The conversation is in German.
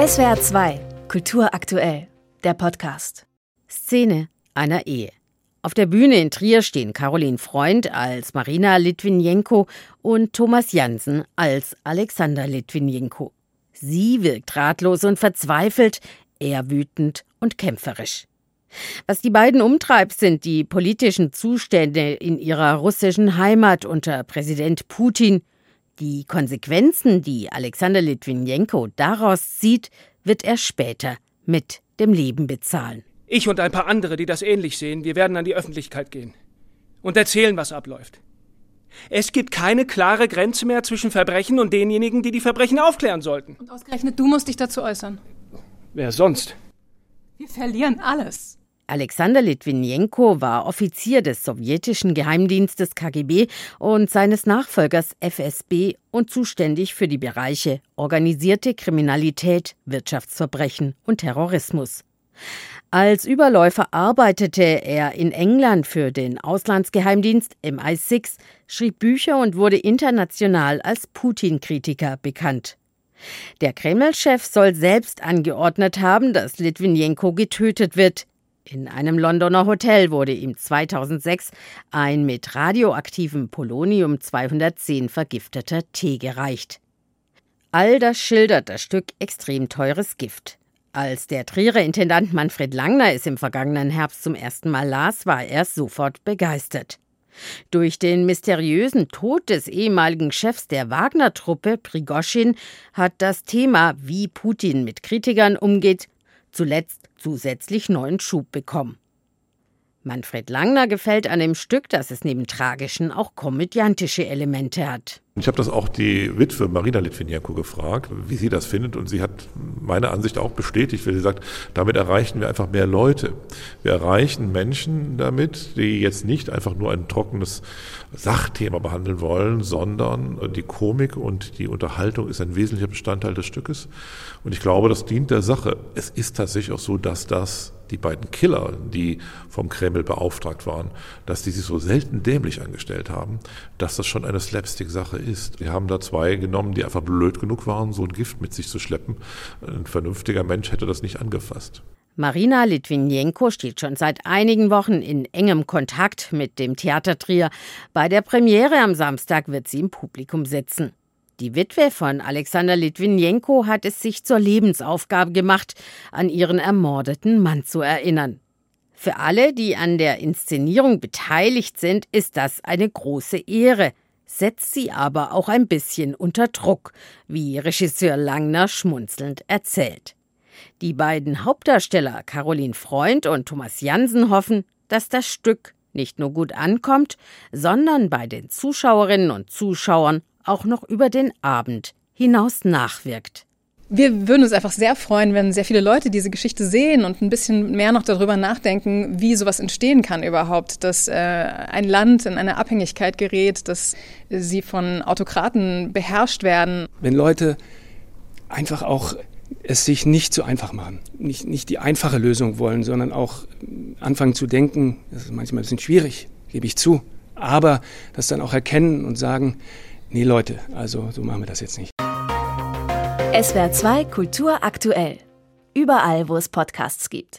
SWR 2, Kultur aktuell, der Podcast. Szene einer Ehe. Auf der Bühne in Trier stehen Caroline Freund als Marina Litwinenko und Thomas Jansen als Alexander Litwinenko. Sie wirkt ratlos und verzweifelt, er wütend und kämpferisch. Was die beiden umtreibt, sind die politischen Zustände in ihrer russischen Heimat unter Präsident Putin. Die Konsequenzen, die Alexander Litwinenko daraus zieht, wird er später mit dem Leben bezahlen. Ich und ein paar andere, die das ähnlich sehen, wir werden an die Öffentlichkeit gehen und erzählen, was abläuft. Es gibt keine klare Grenze mehr zwischen Verbrechen und denjenigen, die die Verbrechen aufklären sollten. Und ausgerechnet du musst dich dazu äußern. Wer sonst? Wir verlieren alles. Alexander Litwinenko war Offizier des sowjetischen Geheimdienstes KGB und seines Nachfolgers FSB und zuständig für die Bereiche organisierte Kriminalität, Wirtschaftsverbrechen und Terrorismus. Als Überläufer arbeitete er in England für den Auslandsgeheimdienst MI6, schrieb Bücher und wurde international als Putin-Kritiker bekannt. Der Kreml-Chef soll selbst angeordnet haben, dass Litwinenko getötet wird. In einem Londoner Hotel wurde ihm 2006 ein mit radioaktivem Polonium 210 vergifteter Tee gereicht. All das schildert das Stück extrem teures Gift. Als der Trierer Intendant Manfred Langner es im vergangenen Herbst zum ersten Mal las, war er sofort begeistert. Durch den mysteriösen Tod des ehemaligen Chefs der Wagner-Truppe, Prigoschin, hat das Thema, wie Putin mit Kritikern umgeht, zuletzt zusätzlich neuen Schub bekommen. Manfred Langner gefällt an dem Stück, dass es neben tragischen auch komödiantische Elemente hat. Ich habe das auch die Witwe Marina Litvinenko gefragt, wie sie das findet. Und sie hat meine Ansicht auch bestätigt, weil sie sagt, damit erreichen wir einfach mehr Leute. Wir erreichen Menschen damit, die jetzt nicht einfach nur ein trockenes Sachthema behandeln wollen, sondern die Komik und die Unterhaltung ist ein wesentlicher Bestandteil des Stückes. Und ich glaube, das dient der Sache. Es ist tatsächlich auch so, dass das die beiden Killer, die vom Kreml beauftragt waren, dass die sich so selten dämlich angestellt haben, dass das schon eine Slapstick-Sache ist. Wir haben da zwei genommen, die einfach blöd genug waren, so ein Gift mit sich zu schleppen. Ein vernünftiger Mensch hätte das nicht angefasst. Marina Litwinenko steht schon seit einigen Wochen in engem Kontakt mit dem Theatertrier. Bei der Premiere am Samstag wird sie im Publikum sitzen. Die Witwe von Alexander Litwinenko hat es sich zur Lebensaufgabe gemacht, an ihren ermordeten Mann zu erinnern. Für alle, die an der Inszenierung beteiligt sind, ist das eine große Ehre, setzt sie aber auch ein bisschen unter Druck, wie Regisseur Langner schmunzelnd erzählt. Die beiden Hauptdarsteller Caroline Freund und Thomas Jansen hoffen, dass das Stück nicht nur gut ankommt, sondern bei den Zuschauerinnen und Zuschauern auch noch über den Abend hinaus nachwirkt. Wir würden uns einfach sehr freuen, wenn sehr viele Leute diese Geschichte sehen und ein bisschen mehr noch darüber nachdenken, wie sowas entstehen kann überhaupt, dass äh, ein Land in eine Abhängigkeit gerät, dass sie von Autokraten beherrscht werden. Wenn Leute einfach auch es sich nicht so einfach machen, nicht, nicht die einfache Lösung wollen, sondern auch anfangen zu denken, das ist manchmal ein bisschen schwierig, gebe ich zu, aber das dann auch erkennen und sagen, nee Leute, also so machen wir das jetzt nicht. SWR 2 Kultur aktuell. Überall, wo es Podcasts gibt.